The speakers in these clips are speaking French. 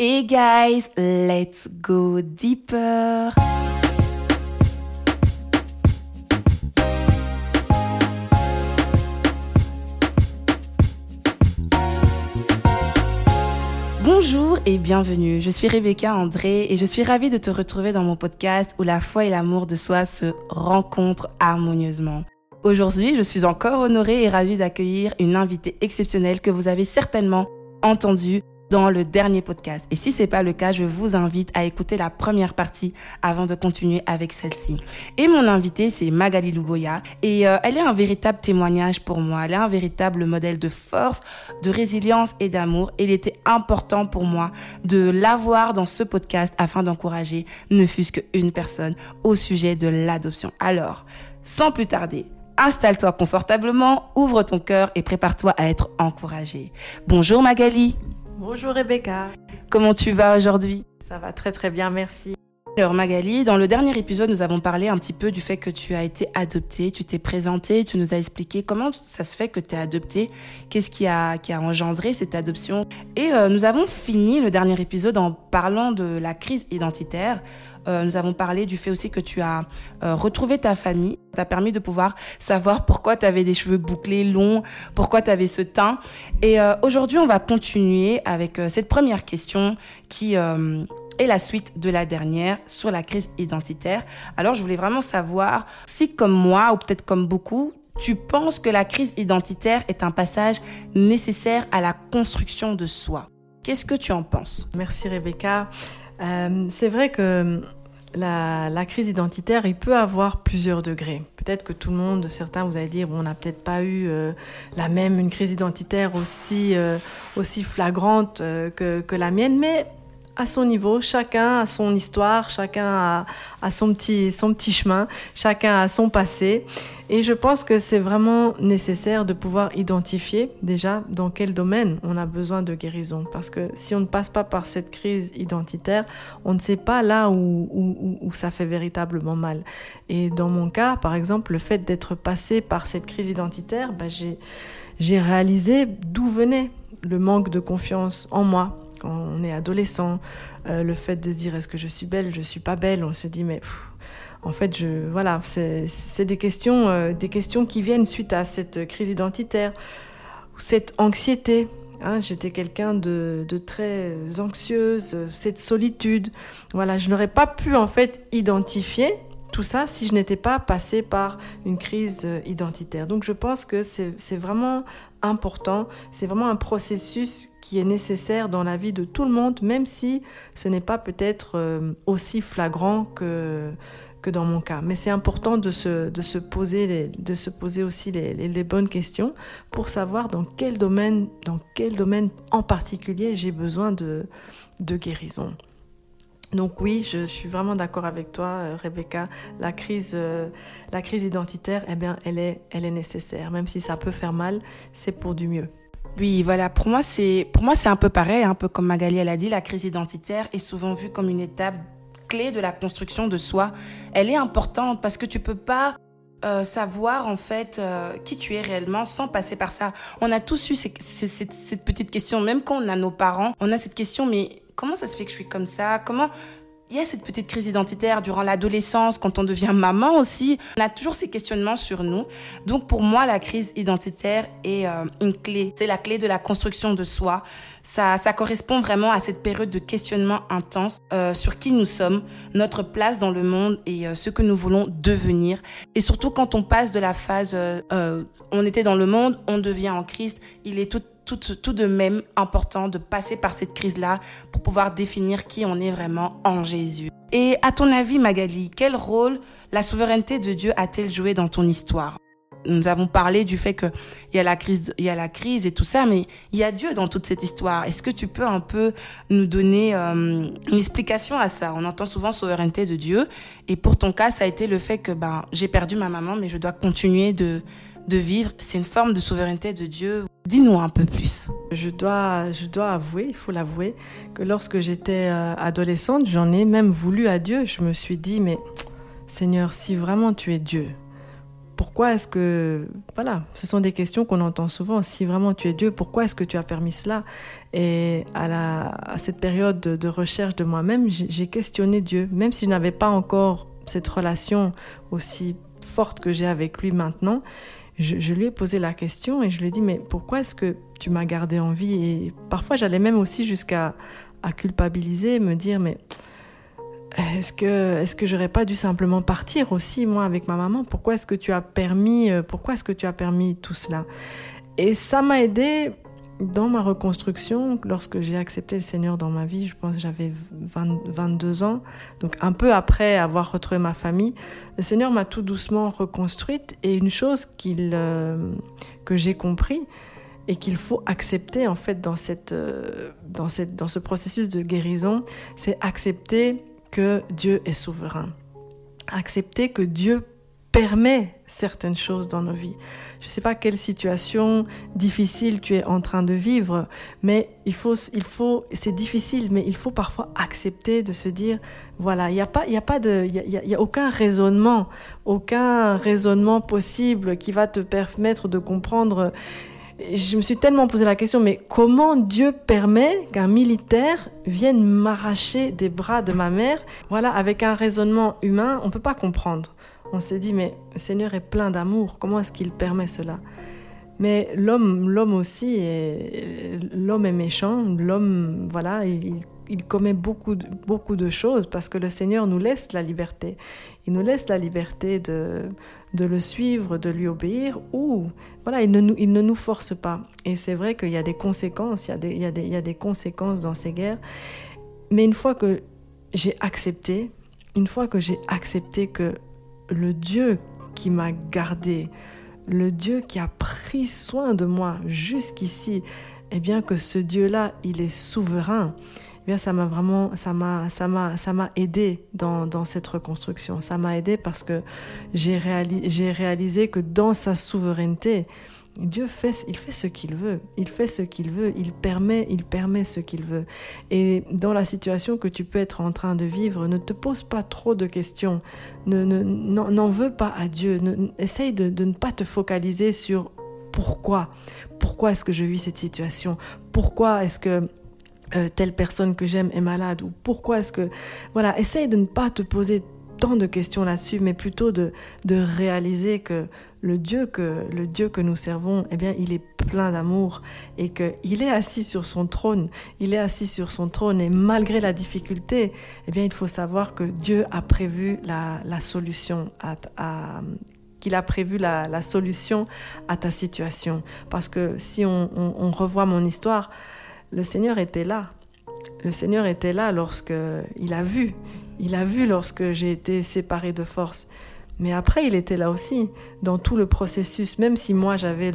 Hey guys, let's go deeper. Bonjour et bienvenue. Je suis Rebecca André et je suis ravie de te retrouver dans mon podcast où la foi et l'amour de soi se rencontrent harmonieusement. Aujourd'hui, je suis encore honorée et ravie d'accueillir une invitée exceptionnelle que vous avez certainement entendue dans le dernier podcast. Et si c'est pas le cas, je vous invite à écouter la première partie avant de continuer avec celle-ci. Et mon invitée, c'est Magali Lugoya. Et euh, elle est un véritable témoignage pour moi. Elle est un véritable modèle de force, de résilience et d'amour. Il était important pour moi de l'avoir dans ce podcast afin d'encourager ne fût-ce qu'une personne au sujet de l'adoption. Alors, sans plus tarder, installe-toi confortablement, ouvre ton cœur et prépare-toi à être encouragé. Bonjour Magali. Bonjour Rebecca. Comment tu vas aujourd'hui? Ça va très très bien, merci. Alors Magali, dans le dernier épisode, nous avons parlé un petit peu du fait que tu as été adoptée, tu t'es présentée, tu nous as expliqué comment ça se fait que tu es adoptée, qu'est-ce qui a, qui a engendré cette adoption. Et euh, nous avons fini le dernier épisode en parlant de la crise identitaire. Euh, nous avons parlé du fait aussi que tu as euh, retrouvé ta famille. Ça t'a permis de pouvoir savoir pourquoi tu avais des cheveux bouclés, longs, pourquoi tu avais ce teint. Et euh, aujourd'hui, on va continuer avec cette première question qui est la suite de la dernière sur la crise identitaire. Alors, je voulais vraiment savoir si, comme moi, ou peut-être comme beaucoup, tu penses que la crise identitaire est un passage nécessaire à la construction de soi. Qu'est-ce que tu en penses? Merci Rebecca. c'est vrai que la, crise identitaire, il peut avoir plusieurs degrés. Peut-être que tout le monde, certains, vous allez dire, on n'a peut-être pas eu euh, la même, une crise identitaire aussi, euh, aussi flagrante euh, que, que, la mienne, mais à son niveau, chacun a son histoire, chacun a, son, petit, son petit chemin, chacun a son passé. Et je pense que c'est vraiment nécessaire de pouvoir identifier déjà dans quel domaine on a besoin de guérison. Parce que si on ne passe pas par cette crise identitaire, on ne sait pas là où, où, ça fait véritablement mal. Et dans mon cas, par exemple, le fait d'être passé par cette crise identitaire, ben j'ai réalisé d'où venait le manque de confiance en moi, quand on est adolescent, euh, le fait de se dire est-ce que je suis belle, je suis pas belle, on se dit mais en fait je voilà c'est des questions euh, des questions qui viennent suite à cette crise identitaire, cette anxiété. Hein, J'étais quelqu'un de, de, très anxieuse, cette solitude. Voilà, je n'aurais pas pu en fait identifier tout ça si je n'étais pas passée par une crise euh, identitaire. Donc je pense que c'est vraiment important. C'est vraiment un processus qui est nécessaire dans la vie de tout le monde, même si ce n'est pas peut-être euh, aussi flagrant que, dans mon cas. Mais c'est important de se, de, se poser de se poser aussi les, les, bonnes questions pour savoir dans quel domaine, dans quel domaine en particulier j'ai besoin de, de guérison. Donc oui, je suis vraiment d'accord avec toi, euh, Rebecca. La crise, euh, la crise identitaire, eh bien, elle est, elle est nécessaire. Même si ça peut faire mal, c'est pour du mieux. Oui, voilà. Pour moi, c'est, pour moi, c'est un peu pareil, un peu comme Magali elle a dit. La crise identitaire est souvent vue comme une étape clé de la construction de soi. Elle est importante parce que tu peux pas euh, savoir en fait qui tu es réellement sans passer par ça. On a tous eu cette petite question, même quand on a nos parents, on a cette question, mais comment ça se fait que je suis comme ça? Comment il y a cette petite crise identitaire durant l'adolescence, quand on devient maman aussi. On a toujours ces questionnements sur nous. Donc pour moi, la crise identitaire est euh, une clé. C'est la clé de la construction de soi. Ça, ça correspond vraiment à cette période de questionnement intense euh, sur qui nous sommes, notre place dans le monde et euh, ce que nous voulons devenir. Et surtout quand on passe de la phase on était dans le monde, on devient en Christ, il est tout tout, de même important de passer par cette crise-là pour pouvoir définir qui on est vraiment en Jésus. Et à ton avis, Magali, quel rôle la souveraineté de Dieu a-t-elle joué dans ton histoire? Nous avons parlé du fait qu'il y a la crise, il y a la crise et tout ça, mais il y a Dieu dans toute cette histoire. Est-ce que tu peux un peu nous donner euh, une explication à ça? On entend souvent souveraineté de Dieu, et pour ton cas, ça a été le fait que ben j'ai perdu ma maman, mais je dois continuer de de vivre. C'est une forme de souveraineté de Dieu. Dis-nous un peu plus. Je dois, je dois avouer, il faut l'avouer, que lorsque j'étais euh, adolescente, j'en ai même voulu à Dieu. Je me suis dit, mais Seigneur, si vraiment tu es Dieu, pourquoi est-ce que... Voilà, ce sont des questions qu'on entend souvent. Si vraiment tu es Dieu, pourquoi est-ce que tu as permis cela? Et à, cette période de, recherche de moi-même, j'ai questionné Dieu, même si je n'avais pas encore cette relation aussi forte que j'ai avec lui maintenant. Je, lui ai posé la question et je lui ai dit, mais pourquoi est-ce que tu m'as gardé en vie? Et parfois, j'allais même aussi jusqu'à à culpabiliser, me dire, mais est-ce que est-ce que j'aurais pas dû simplement partir aussi moi avec ma maman? Pourquoi est-ce que tu as permis euh, pourquoi est-ce que tu as permis tout cela? Et ça m'a aidé dans ma reconstruction lorsque j'ai accepté le Seigneur dans ma vie, je pense que j'avais 22 ans, donc un peu après avoir retrouvé ma famille, le Seigneur m'a tout doucement reconstruite et une chose qu'il euh, que j'ai compris et qu'il faut accepter en fait dans cette euh, dans cette dans ce processus de guérison, c'est accepter que Dieu est souverain. Accepter que Dieu permet certaines choses dans nos vies. Je ne sais pas quelle situation difficile tu es en train de vivre, mais il faut, il faut, c'est difficile, mais il faut parfois accepter de se dire, voilà, il n'y a pas, il y a pas de, il y a, y a aucun raisonnement, aucun raisonnement possible qui va te permettre de comprendre je me suis tellement posé la question, mais comment Dieu permet qu'un militaire vienne m'arracher des bras de ma mère? Voilà, avec un raisonnement humain, on ne peut pas comprendre. On s'est dit, mais le Seigneur est plein d'amour, comment est-ce qu'il permet cela? Mais l'homme, l'homme aussi, l'homme est méchant. L'homme, voilà, il, commet beaucoup, de, choses parce que le Seigneur nous laisse la liberté. Il nous laisse la liberté de, le suivre, de lui obéir, ou voilà, il ne nous, force pas. Et c'est vrai qu'il y a des conséquences, il y a des conséquences dans ces guerres. Mais une fois que j'ai accepté, une fois que j'ai accepté que le Dieu qui m'a gardé, le Dieu qui a pris soin de moi jusqu'ici, eh bien que ce Dieu-là, il est souverain. Eh bien ça m'a vraiment, ça m'a, ça m'a, ça m'a aidé dans, dans, cette reconstruction. Ça m'a aidé parce que j'ai j'ai réalisé que dans sa souveraineté, Dieu fait, il fait ce qu'il veut. Il fait ce qu'il veut. Il permet, il permet ce qu'il veut. Et dans la situation que tu peux être en train de vivre, ne te pose pas trop de questions. Ne, n'en veux pas à Dieu. essaye de, ne pas te focaliser sur pourquoi. Pourquoi est-ce que je vis cette situation? Pourquoi est-ce que euh, telle personne que j'aime est malade? Ou pourquoi est-ce que... Voilà, essaye de ne pas te poser tant de questions là-dessus, mais plutôt de, de réaliser que le Dieu que le Dieu que nous servons, eh bien, il est plein d'amour et que il est assis sur son trône. Il est assis sur son trône et malgré la difficulté, eh bien, il faut savoir que Dieu a prévu la, la solution à, qu'il a prévu la, la, solution à ta situation. Parce que si on, on, on revoit mon histoire, le Seigneur était là. Le Seigneur était là lorsque il a vu, il a vu lorsque j'ai été séparée de force. Mais après, il était là aussi, dans tout le processus. Même si moi, j'avais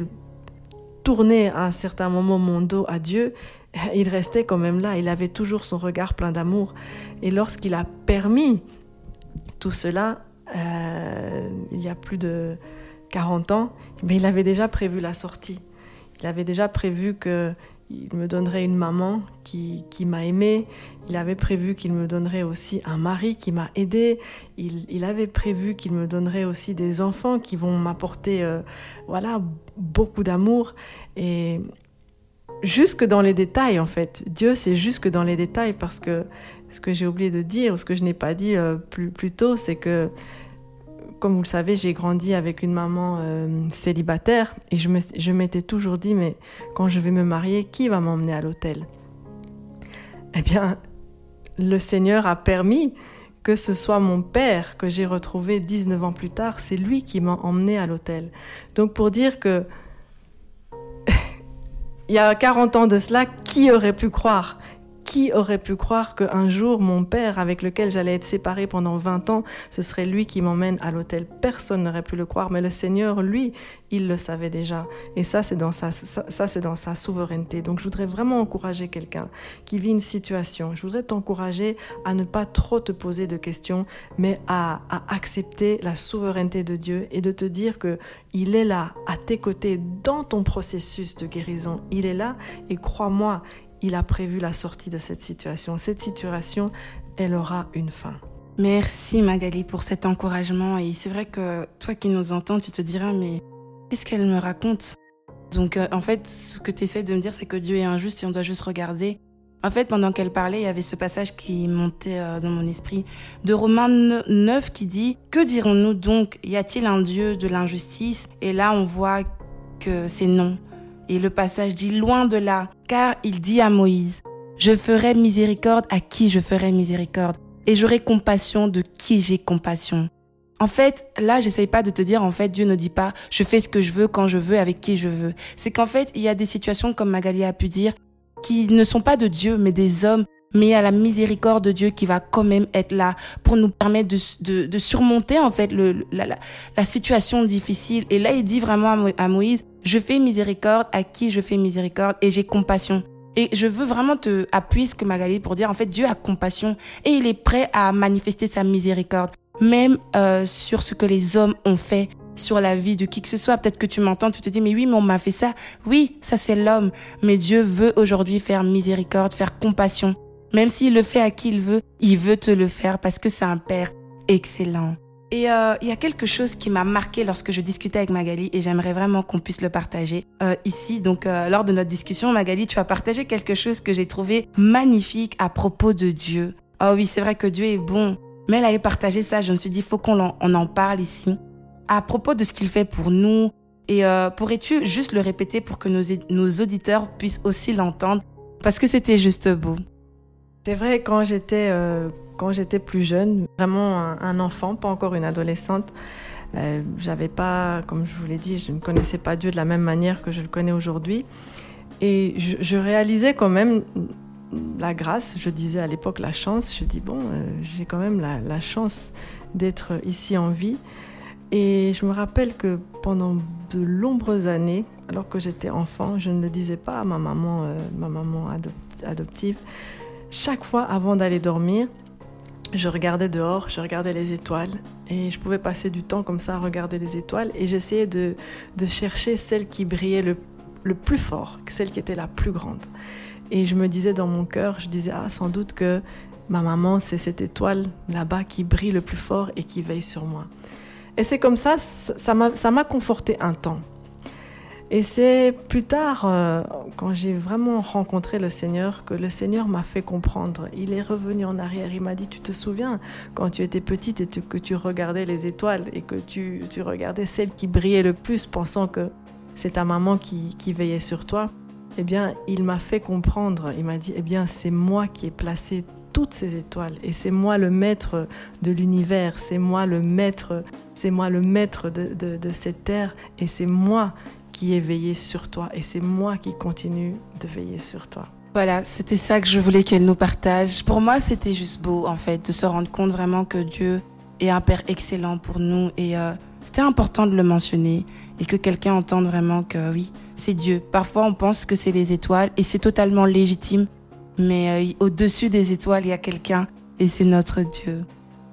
tourné à un certain moment mon dos à Dieu, il restait quand même là. Il avait toujours son regard plein d'amour. Et lorsqu'il a permis tout cela, euh, il y a plus de 40 ans, mais il avait déjà prévu la sortie. Il avait déjà prévu que il me donnerait une maman qui, qui m'a aimée. Il avait prévu qu'il me donnerait aussi un mari qui m'a aidé. Il, il, avait prévu qu'il me donnerait aussi des enfants qui vont m'apporter euh, voilà, beaucoup d'amour. Et jusque dans les détails, en fait. Dieu, c'est jusque dans les détails parce que ce que j'ai oublié de dire, ou ce que je n'ai pas dit euh, plus, plus tôt, c'est que comme vous le savez, j'ai grandi avec une maman euh, célibataire et je m'étais toujours dit, mais quand je vais me marier, qui va m'emmener à l'hôtel? Eh bien, le Seigneur a permis que ce soit mon père que j'ai retrouvé 19 ans plus tard, c'est lui qui m'a emmené à l'hôtel. Donc pour dire que il y a 40 ans de cela, qui aurait pu croire? Qui aurait pu croire qu'un jour, mon père, avec lequel j'allais être séparée pendant 20 ans, ce serait lui qui m'emmène à l'hôtel Personne n'aurait pu le croire, mais le Seigneur, lui, il le savait déjà. Et ça, c'est dans sa, ça, c'est dans souveraineté. Donc, je voudrais vraiment encourager quelqu'un qui vit une situation. Je voudrais t'encourager à ne pas trop te poser de questions, mais à, à accepter la souveraineté de Dieu et de te dire que il est là, à tes côtés, dans ton processus de guérison. Il est là et crois-moi, il a prévu la sortie de cette situation. Cette situation, elle aura une fin. Merci Magali pour cet encouragement. Et c'est vrai que toi qui nous entends, tu te diras, mais qu'est-ce qu'elle me raconte? Donc euh, en fait, ce que tu essaies de me dire, c'est que Dieu est injuste et on doit juste regarder. En fait, pendant qu'elle parlait, il y avait ce passage qui montait euh, dans mon esprit de Romains 9 qui dit Que dirons-nous donc? Y a-t-il un Dieu de l'injustice Et là, on voit que c'est non. Et le passage dit Loin de là, car il dit à Moïse Je ferai miséricorde à qui je ferai miséricorde et j'aurai compassion de qui j'ai compassion. En fait, là, j'essaye pas de te dire, en fait, Dieu ne dit pas, je fais ce que je veux quand je veux, avec qui je veux. C'est qu'en fait, il y a des situations, comme Magali a pu dire, qui ne sont pas de Dieu, mais des hommes. Mais a la miséricorde de Dieu qui va quand même être là pour nous permettre de, surmonter, en fait, la, la, situation difficile. Et là, il dit vraiment à Moïse, je fais miséricorde à qui je fais miséricorde et j'ai compassion. Et je veux vraiment te appuyer ce que Magali pour dire, en fait, Dieu a compassion et il est prêt à manifester sa miséricorde, même euh, sur ce que les hommes ont fait sur la vie de qui que ce soit. Peut-être que tu m'entends, tu te dis, mais oui, mais on m'a fait ça. Oui, ça c'est l'homme. Mais Dieu veut aujourd'hui faire miséricorde, faire compassion. Même s'il le fait à qui il veut, il veut te le faire parce que c'est un Père excellent. Et euh, il y a quelque chose qui m'a marqué lorsque je discutais avec Magali et j'aimerais vraiment qu'on puisse le partager euh, ici. Donc euh, lors de notre discussion, Magali, tu as partagé quelque chose que j'ai trouvé magnifique à propos de Dieu. Oh oui, c'est vrai que Dieu est bon. Mais elle avait partagé ça, je me suis dit, faut qu'on en, parle ici. À propos de ce qu'il fait pour nous. Et pourrais-tu juste le répéter pour que nos, auditeurs puissent aussi l'entendre? Parce que c'était juste beau. C'est vrai, quand j'étais quand j'étais plus jeune, vraiment un, enfant, pas encore une adolescente, euh, j'avais pas, comme je vous l'ai dit, je ne connaissais pas Dieu de la même manière que je le connais aujourd'hui. Et je, réalisais quand même la grâce, je disais à l'époque la chance, je dis bon, euh, j'ai quand même la, la chance d'être ici en vie. Et je me rappelle que pendant de nombreuses années, alors que j'étais enfant, je ne le disais pas à ma maman, euh, ma maman adoptive, chaque fois avant d'aller dormir, je regardais dehors, je regardais les étoiles et je pouvais passer du temps comme ça à regarder les étoiles et j'essayais de, de, chercher celle qui brillait le, le, plus fort, celle qui était la plus grande. Et je me disais dans mon cœur, je disais, ah, sans doute que ma maman, c'est cette étoile là-bas qui brille le plus fort et qui veille sur moi. Et c'est comme ça, ça m'a conforté un temps. Et c'est plus tard, euh, quand j'ai vraiment rencontré le Seigneur, que le Seigneur m'a fait comprendre. Il est revenu en arrière, il m'a dit, tu te souviens, quand tu étais petite et que tu regardais les étoiles et que tu, tu regardais celle qui brillait le plus, pensant que c'est ta maman qui, qui veillait sur toi, eh bien, il m'a fait comprendre, il m'a dit, eh bien, c'est moi qui ai placé toutes ces étoiles et c'est moi le maître de l'univers, c'est moi le maître, c'est moi le maître de, de cette terre et c'est moi qui ai veillé sur toi et c'est moi qui continue de veiller sur toi. Voilà, c'était ça que je voulais qu'elle nous partage. Pour moi, c'était juste beau, en fait, de se rendre compte vraiment que Dieu est un Père excellent pour nous. Et euh, c'était important de le mentionner et que quelqu'un entende vraiment que oui, c'est Dieu. Parfois, on pense que c'est les étoiles et c'est totalement légitime. Mais euh, au-dessus des étoiles, il y a quelqu'un et c'est notre Dieu.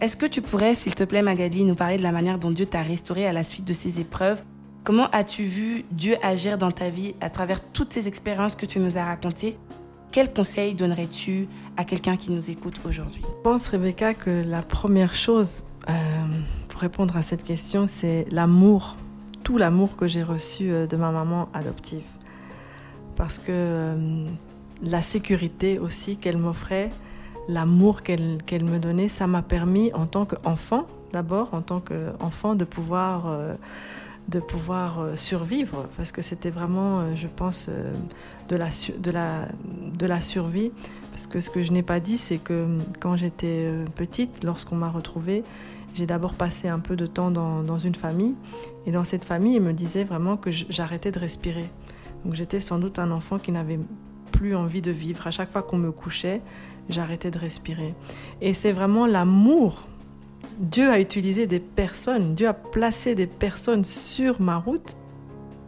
Est-ce que tu pourrais, s'il te plaît, Magali, nous parler de la manière dont Dieu t'a restauré à la suite de ces épreuves? Comment as-tu vu Dieu agir dans ta vie à travers toutes ces expériences que tu nous as racontées? Quels conseils donnerais-tu à quelqu'un qui nous écoute aujourd'hui? Je pense, Rebecca, que la première chose euh, pour répondre à cette question, c'est l'amour, tout l'amour que j'ai reçu euh, de ma maman adoptive. Parce que euh, la sécurité aussi qu'elle m'offrait, l'amour qu'elle qu me donnait, ça m'a permis en tant qu'enfant, d'abord en tant qu'enfant, de pouvoir... de pouvoir euh, survivre, parce que c'était vraiment, euh, je pense, euh, de la, de, la, de la survie. Parce que ce que je n'ai pas dit, c'est que quand j'étais petite, lorsqu'on m'a retrouvée, j'ai d'abord passé un peu de temps dans, dans, une famille. Et dans cette famille, il me disait vraiment que j'arrêtais de respirer. Donc j'étais sans doute un enfant qui n'avait plus envie de vivre. À chaque fois qu'on me couchait, j'arrêtais de respirer. Et c'est vraiment l'amour Dieu a utilisé des personnes, Dieu a placé des personnes sur ma route.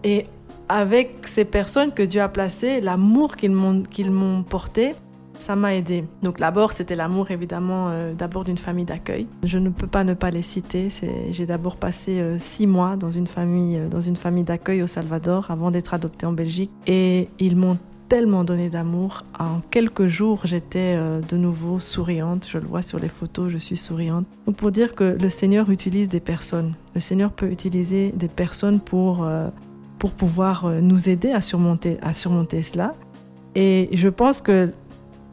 Et avec ces personnes que Dieu a placées, l'amour qu'ils m'ont porté, ça m'a aidé. Donc d'abord, c'était l'amour évidemment euh, d'abord d'une famille d'accueil. Je ne peux pas ne pas les citer. J'ai d'abord passé euh, six mois dans une famille, euh, dans une famille d'accueil au Salvador avant d'être adoptée en Belgique. Et ils m'ont tellement donné d'amour. En quelques jours, j'étais euh, de nouveau souriante. Je le vois sur les photos, je suis souriante. Donc pour dire que le Seigneur utilise des personnes. Le Seigneur peut utiliser des personnes pour, euh, pour pouvoir euh, nous aider à surmonter, à surmonter cela. Et je pense que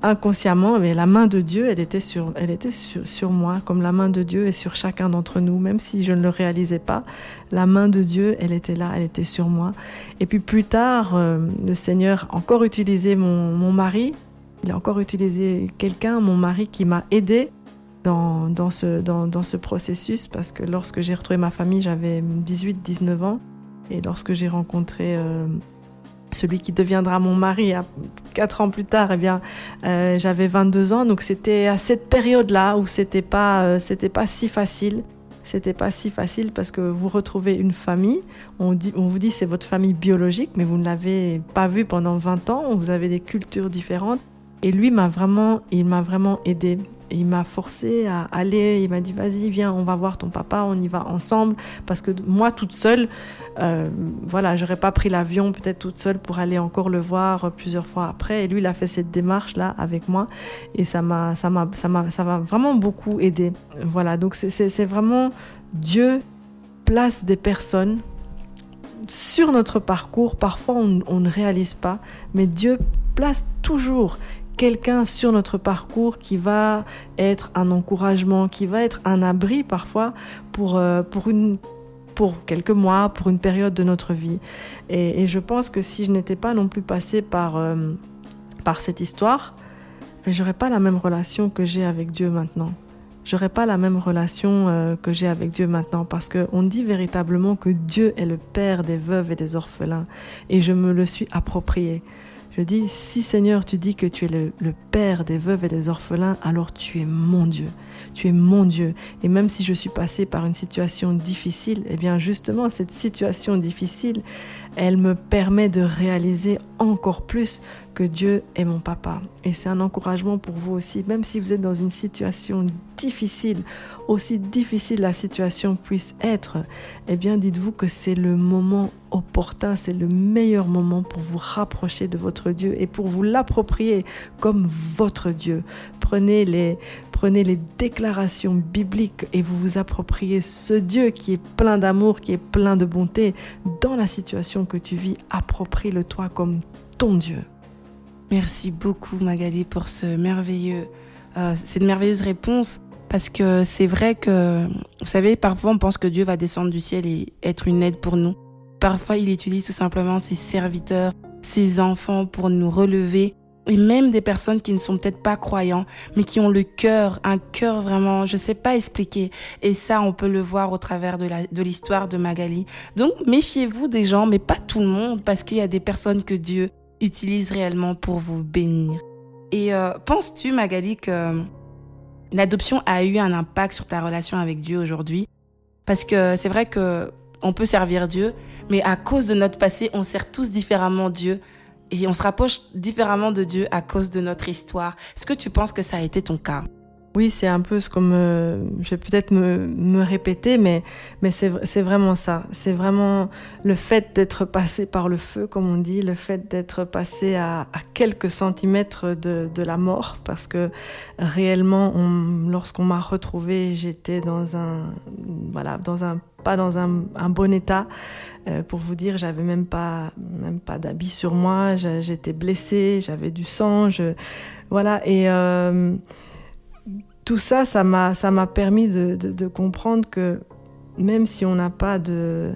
inconsciemment, mais la main de Dieu, elle était, sur, elle était sur, moi, comme la main de Dieu est sur chacun d'entre nous, même si je ne le réalisais pas. La main de Dieu, elle était là, elle était sur moi. Et puis plus tard, euh, le Seigneur a encore utilisé mon, mon mari, il a encore utilisé quelqu'un, mon mari, qui m'a aidé dans, dans, ce, dans, dans ce processus, parce que lorsque j'ai retrouvé ma famille, j'avais 18-19 ans. Et lorsque j'ai rencontré... Euh, celui qui deviendra mon mari quatre ans plus tard, eh bien, euh, j'avais 22 ans. Donc c'était à cette période-là où c'était pas, euh, c'était pas si facile. C'était pas si facile parce que vous retrouvez une famille. On, dit, on vous dit c'est votre famille biologique, mais vous ne l'avez pas vue pendant 20 ans. Vous avez des cultures différentes. Et lui m'a vraiment, il m'a vraiment aidé il m'a forcé à aller. Il m'a dit vas-y, viens, on va voir ton papa, on y va ensemble. Parce que moi, toute seule, euh, voilà, j'aurais pas pris l'avion peut-être toute seule pour aller encore le voir plusieurs fois après. Et lui, il a fait cette démarche là avec moi et ça m'a, ça m'a, ça m'a, ça m'a vraiment beaucoup aidé. Voilà, donc c'est vraiment Dieu place des personnes sur notre parcours. Parfois, on, on ne réalise pas, mais Dieu place toujours quelqu'un sur notre parcours qui va être un encouragement, qui va être un abri parfois pour, euh, pour, une, pour quelques mois, pour une période de notre vie. Et, je pense que si je n'étais pas non plus passée par, euh, par cette histoire, je j'aurais pas la même relation que j'ai avec Dieu maintenant. J'aurais pas la même relation euh, que j'ai avec Dieu maintenant parce qu'on dit véritablement que Dieu est le Père des veuves et des orphelins et je me le suis approprié. Je dis, si Seigneur, tu dis que tu es le, Père des veuves et des orphelins, alors tu es mon Dieu. Tu es mon Dieu. Et même si je suis passée par une situation difficile, eh bien justement, cette situation difficile, elle me permet de réaliser encore plus que Dieu est mon papa. Et c'est un encouragement pour vous aussi, même si vous êtes dans une situation difficile, aussi difficile la situation puisse être, eh bien dites-vous que c'est le moment opportun, c'est le meilleur moment pour vous rapprocher de votre Dieu et pour vous l'approprier comme votre Dieu. Prenez les, prenez les déclarations bibliques et vous vous appropriez ce Dieu qui est plein d'amour, qui est plein de bonté dans la situation que tu vis. Approprie-le toi comme ton Dieu. Merci beaucoup Magali pour ce merveilleux, euh, cette merveilleuse réponse. Parce que c'est vrai que, vous savez, parfois on pense que Dieu va descendre du ciel et être une aide pour nous. Parfois il utilise tout simplement ses serviteurs, ses enfants pour nous relever. Et même des personnes qui ne sont peut-être pas croyants, mais qui ont le cœur, un cœur vraiment, je sais pas expliquer. Et ça, on peut le voir au travers de l'histoire de, de Magali. Donc, méfiez-vous des gens, mais pas tout le monde, parce qu'il y a des personnes que Dieu utilise réellement pour vous bénir. Et euh, penses-tu, Magali, que l'adoption a eu un impact sur ta relation avec Dieu aujourd'hui. Parce que c'est vrai que on peut servir Dieu, mais à cause de notre passé, on sert tous différemment Dieu. Et on se rapproche différemment de Dieu à cause de notre histoire. Est-ce que tu penses que ça a été ton cas? Oui, c'est un peu ce comme je vais peut-être me, me, répéter, mais, c'est vraiment ça. C'est vraiment le fait d'être passé par le feu, comme on dit, le fait d'être passé à, quelques centimètres de, la mort, parce que réellement, lorsqu'on m'a retrouvé, j'étais dans un, voilà, dans un, pas dans un, bon état. Euh, pour vous dire, j'avais même pas, même pas d'habits sur moi, j'étais blessée, j'avais du sang, voilà, et euh, tout ça, ça m'a, ça m'a permis de, comprendre que même si on n'a pas de,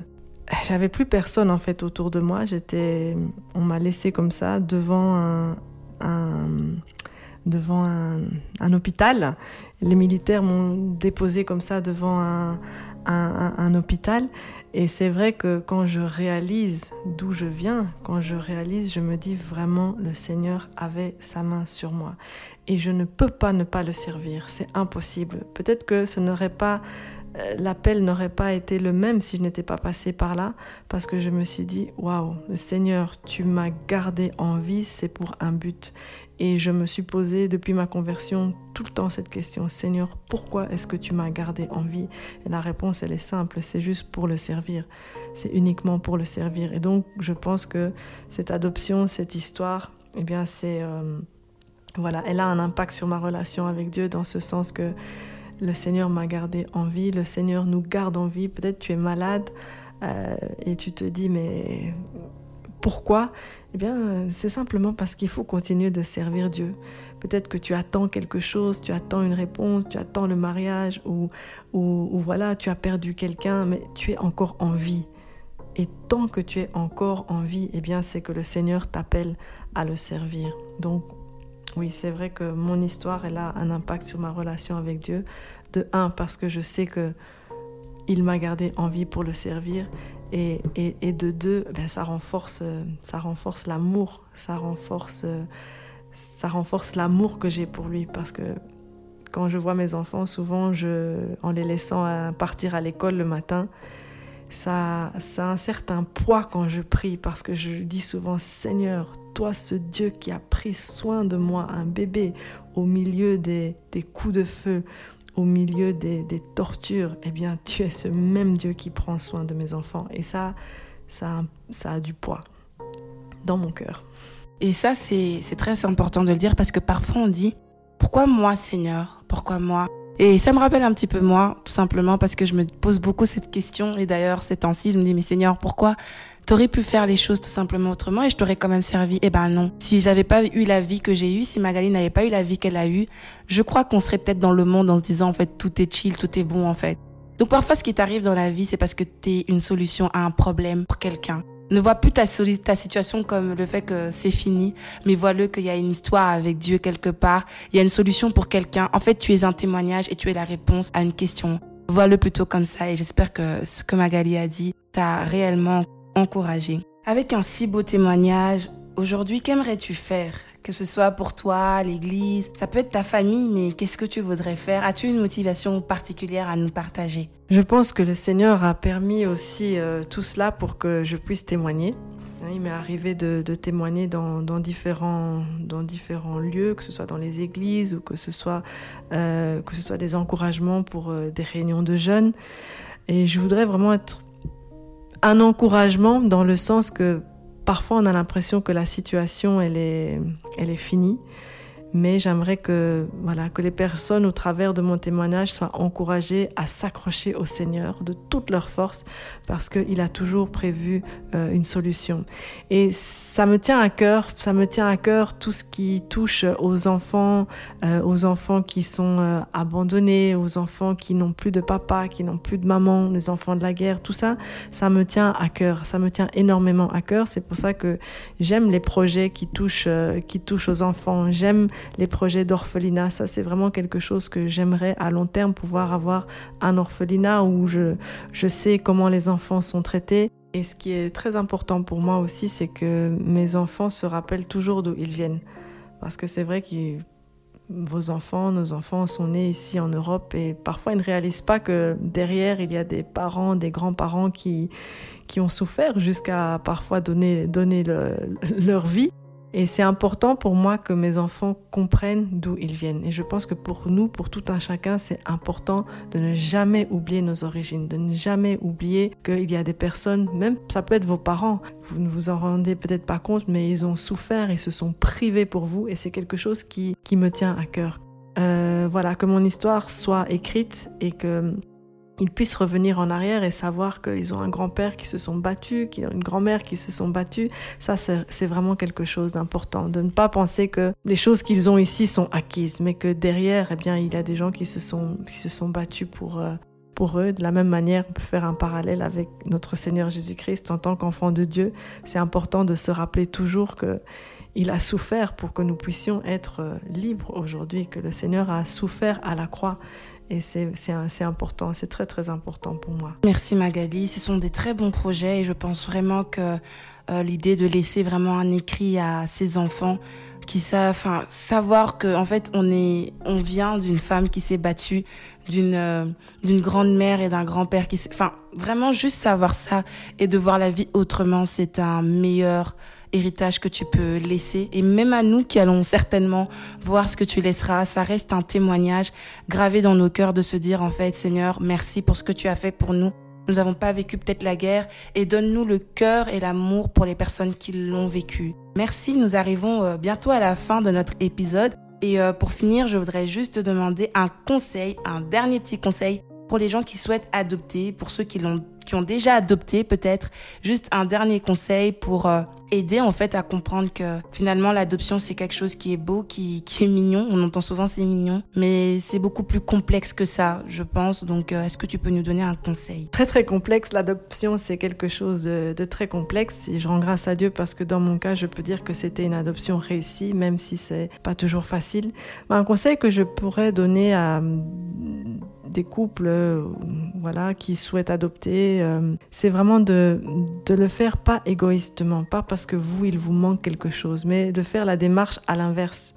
j'avais plus personne en fait autour de moi. J'étais, on m'a laissé comme ça devant un, devant un, hôpital. Les militaires m'ont déposé comme ça devant un hôpital. Et c'est vrai que quand je réalise d'où je viens, quand je réalise, je me dis vraiment le Seigneur avait sa main sur moi et je ne peux pas ne pas le servir. C'est impossible. Peut-être que ce n'aurait pas euh, l'appel n'aurait pas été le même si je n'étais pas passé par là, parce que je me suis dit, waouh, Seigneur, tu m'as gardé en vie, c'est pour un but. Et je me suis posé depuis ma conversion tout le temps cette question, Seigneur, pourquoi est-ce que tu m'as gardé en vie? Et la réponse, elle est simple, c'est juste pour le servir. C'est uniquement pour le servir. Et donc, je pense que cette adoption, cette histoire, eh bien, c'est voilà, elle a un impact sur ma relation avec Dieu dans ce sens que le Seigneur m'a gardé en vie, le Seigneur nous garde en vie. Peut-être tu es malade et tu te dis mais pourquoi? Eh bien, c'est simplement parce qu'il faut continuer de servir Dieu. Peut-être que tu attends quelque chose, tu attends une réponse, tu attends le mariage ou, ou, voilà, tu as perdu quelqu'un, mais tu es encore en vie. Et tant que tu es encore en vie, eh bien, c'est que le Seigneur t'appelle à le servir. Donc, oui, c'est vrai que mon histoire, elle a un impact sur ma relation avec Dieu. De un, parce que je sais que il m'a gardé en vie pour le servir. Et, et, de deux, ben, ça renforce, ça renforce l'amour, ça renforce, ça renforce l'amour que j'ai pour lui. Parce que quand je vois mes enfants, souvent, je, en les laissant partir à l'école le matin, ça, ça a un certain poids quand je prie. Parce que je dis souvent, Seigneur, toi, ce Dieu qui a pris soin de moi, un bébé, au milieu des, des coups de feu, au milieu des, tortures, eh bien, tu es ce même Dieu qui prend soin de mes enfants. Et ça, ça, ça a du poids dans mon cœur. Et ça, c'est très important de le dire parce que parfois on dit, pourquoi moi, Seigneur? Pourquoi moi? Et ça me rappelle un petit peu moi, tout simplement parce que je me pose beaucoup cette question. Et d'ailleurs, ces temps-ci, je me dis, mais Seigneur, pourquoi T'aurais pu faire les choses tout simplement autrement et je t'aurais quand même servi? Eh ben non. Si j'avais pas eu la vie que j'ai eue, si Magali n'avait pas eu la vie qu'elle a eue, je crois qu'on serait peut-être dans le monde en se disant en fait tout est chill, tout est bon en fait. Donc parfois ce qui t'arrive dans la vie, c'est parce que t'es une solution à un problème pour quelqu'un. Ne vois plus ta, ta situation comme le fait que c'est fini, mais vois-le qu'il y a une histoire avec Dieu quelque part, il y a une solution pour quelqu'un. En fait, tu es un témoignage et tu es la réponse à une question. Vois-le plutôt comme ça et j'espère que ce que Magali a dit t'a réellement encouragé. Avec un si beau témoignage, aujourd'hui, qu'aimerais-tu faire? Que ce soit pour toi, l'église, ça peut être ta famille, mais qu'est-ce que tu voudrais faire? As-tu une motivation particulière à nous partager? Je pense que le Seigneur a permis aussi euh, tout cela pour que je puisse témoigner. Hein, il m'est arrivé de, témoigner dans, différents, lieux, que ce soit dans les églises ou que ce soit, euh, des encouragements pour euh, des réunions de jeunes. Et je voudrais vraiment être un encouragement dans le sens que parfois on a l'impression que la situation elle est, elle est finie mais j'aimerais que, voilà, que les personnes au travers de mon témoignage soient encouragées à s'accrocher au Seigneur de toute leur force parce qu'il a toujours prévu euh, une solution. Et ça me tient à cœur, ça me tient à cœur tout ce qui touche aux enfants, euh, aux enfants qui sont euh, abandonnés, aux enfants qui n'ont plus de papa, qui n'ont plus de maman, les enfants de la guerre, tout ça, ça me tient à cœur, ça me tient énormément à cœur. C'est pour ça que j'aime les projets qui touchent, qui touchent aux enfants. J'aime les projets d'orphelinat. Ça, c'est vraiment quelque chose que j'aimerais à long terme pouvoir avoir un orphelinat où je, je sais comment les enfants sont traités. Et ce qui est très important pour moi aussi, c'est que mes enfants se rappellent toujours d'où ils viennent. Parce que c'est vrai que vos enfants, nos enfants sont nés ici en Europe et parfois ils ne réalisent pas que derrière il y a des parents, des grands-parents qui, qui ont souffert jusqu'à parfois donner, donner leur vie. Et c'est important pour moi que mes enfants comprennent d'où ils viennent. Et je pense que pour nous, pour tout un chacun, c'est important de ne jamais oublier nos origines, de ne jamais oublier qu'il y a des personnes, même ça peut être vos parents, vous ne vous en rendez peut-être pas compte, mais ils ont souffert, ils se sont privés pour vous. Et c'est quelque chose qui, qui me tient à cœur. Euh, voilà, que mon histoire soit écrite et que ils puissent revenir en arrière et savoir qu'ils ont un grand-père qui se sont battus, qu'ils ont une grand-mère qui se sont battus. Ça, c'est vraiment quelque chose d'important. De ne pas penser que les choses qu'ils ont ici sont acquises, mais que derrière, eh bien, il y a des gens qui se sont, qui se sont battus pour, euh, pour eux. De la même manière, on peut faire un parallèle avec notre Seigneur Jésus-Christ en tant qu'enfant de Dieu. C'est important de se rappeler toujours que il a souffert pour que nous puissions être euh, libres aujourd'hui, que le Seigneur a souffert à la croix et c'est important, c'est très très important pour moi. Merci Magali, ce sont des très bons projets et je pense vraiment que euh, l'idée de laisser vraiment un écrit à ses enfants qui savent, enfin, savoir que en fait on est, on vient d'une femme qui s'est battue, d'une euh, grande mère et d'un grand père qui, enfin, vraiment juste savoir ça et de voir la vie autrement, c'est un meilleur héritage que tu peux laisser. Et même à nous qui allons certainement voir ce que tu laisseras, ça reste un témoignage gravé dans nos cœurs de se dire en fait, Seigneur, merci pour ce que tu as fait pour nous. nous n'avons pas vécu peut-être la guerre et donne-nous le cœur et l'amour pour les personnes qui l'ont vécu. Merci, nous arrivons euh, bientôt à la fin de notre épisode. Et euh, pour finir, je voudrais juste te demander un conseil, un dernier petit conseil pour les gens qui souhaitent adopter, pour ceux qui l'ont qui ont déjà adopté peut-être. Juste un dernier conseil pour euh, aider en fait à comprendre que finalement l'adoption c'est quelque chose qui est beau, qui, est mignon. On entend souvent c'est mignon, mais c'est beaucoup plus complexe que ça, je pense. Donc euh, est-ce que tu peux nous donner un conseil? Très très complexe. L'adoption c'est quelque chose de, très complexe et je rends grâce à Dieu parce que dans mon cas je peux dire que c'était une adoption réussie, même si c'est pas toujours facile. un conseil que je pourrais donner à des couples euh, voilà, qui souhaitent adopter, euh, c'est vraiment de, de le faire pas égoïstement, pas parce que vous, il vous manque quelque chose, mais de faire la démarche à l'inverse.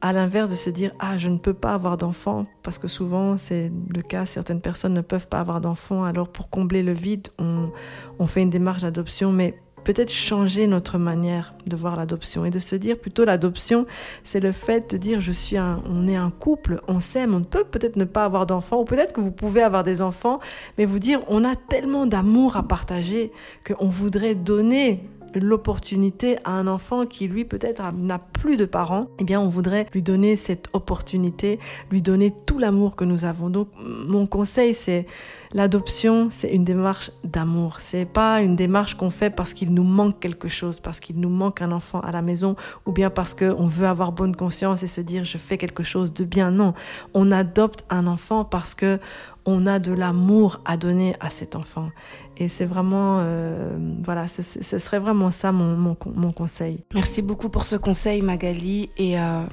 À l'inverse de se dire ah je ne peux pas avoir d'enfant parce que souvent c'est le cas certaines personnes ne peuvent pas avoir d'enfant alors pour combler le vide on, on fait une démarche d'adoption mais peut-être changer notre manière de voir l'adoption et de se dire plutôt l'adoption, c'est le fait de dire je suis un, on est un couple, on s'aime, on peut peut-être ne pas avoir d'enfants ou peut-être que vous pouvez avoir des enfants, mais vous dire on a tellement d'amour à partager qu'on voudrait donner l'opportunité à un enfant qui lui peut-être n'a plus de parents, eh bien on voudrait lui donner cette opportunité, lui donner tout l'amour que nous avons. Donc mon conseil c'est L'adoption, c'est une démarche d'amour. C'est pas une démarche qu'on fait parce qu'il nous manque quelque chose, parce qu'il nous manque un enfant à la maison, ou bien parce qu'on veut avoir bonne conscience et se dire je fais quelque chose de bien. Non, on adopte un enfant parce que on a de l'amour à donner à cet enfant. Et c'est vraiment, euh, voilà, ce, serait vraiment ça mon, mon, conseil. Merci beaucoup pour ce conseil, Magali. Et euh,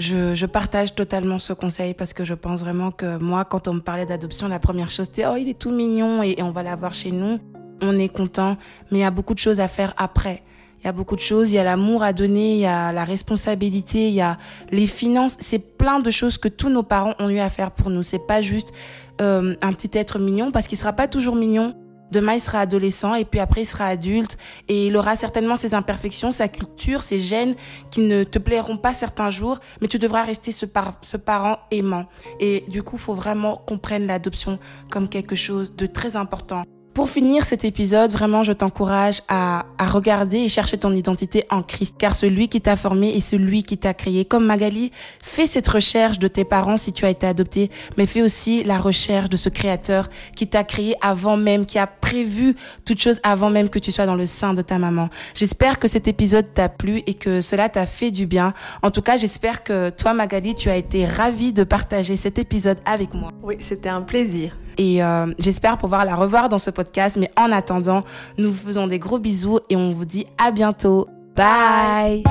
je, partage totalement ce conseil parce que je pense vraiment que moi, quand on me parlait d'adoption, la première chose c'était oh il est tout mignon et, on va l'avoir chez nous. On est content, mais il y a beaucoup de choses à faire après. Il y a beaucoup de choses, il y a l'amour à donner, il y a la responsabilité, il y a les finances. C'est plein de choses que tous nos parents ont eu à faire pour nous. C'est pas juste euh, un petit être mignon parce qu'il sera pas toujours mignon. Demain, il sera adolescent et puis après, il sera adulte et il aura certainement ses imperfections, sa culture, ses gènes qui ne te plairont pas certains jours, mais tu devras rester ce, parent aimant. Et du coup, faut vraiment qu'on prenne l'adoption comme quelque chose de très important. Pour finir cet épisode, vraiment, je t'encourage à, à, regarder et chercher ton identité en Christ, car celui qui t'a formé est celui qui t'a créé. Comme Magali, fais cette recherche de tes parents si tu as été adopté, mais fais aussi la recherche de ce créateur qui t'a créé avant même, qui a prévu toute chose avant même que tu sois dans le sein de ta maman. J'espère que cet épisode t'a plu et que cela t'a fait du bien. En tout cas, j'espère que toi, Magali, tu as été ravie de partager cet épisode avec moi. Oui, c'était un plaisir. Et euh, j'espère pouvoir la revoir dans ce podcast. Mais en attendant, nous vous faisons des gros bisous et on vous dit à bientôt. Bye.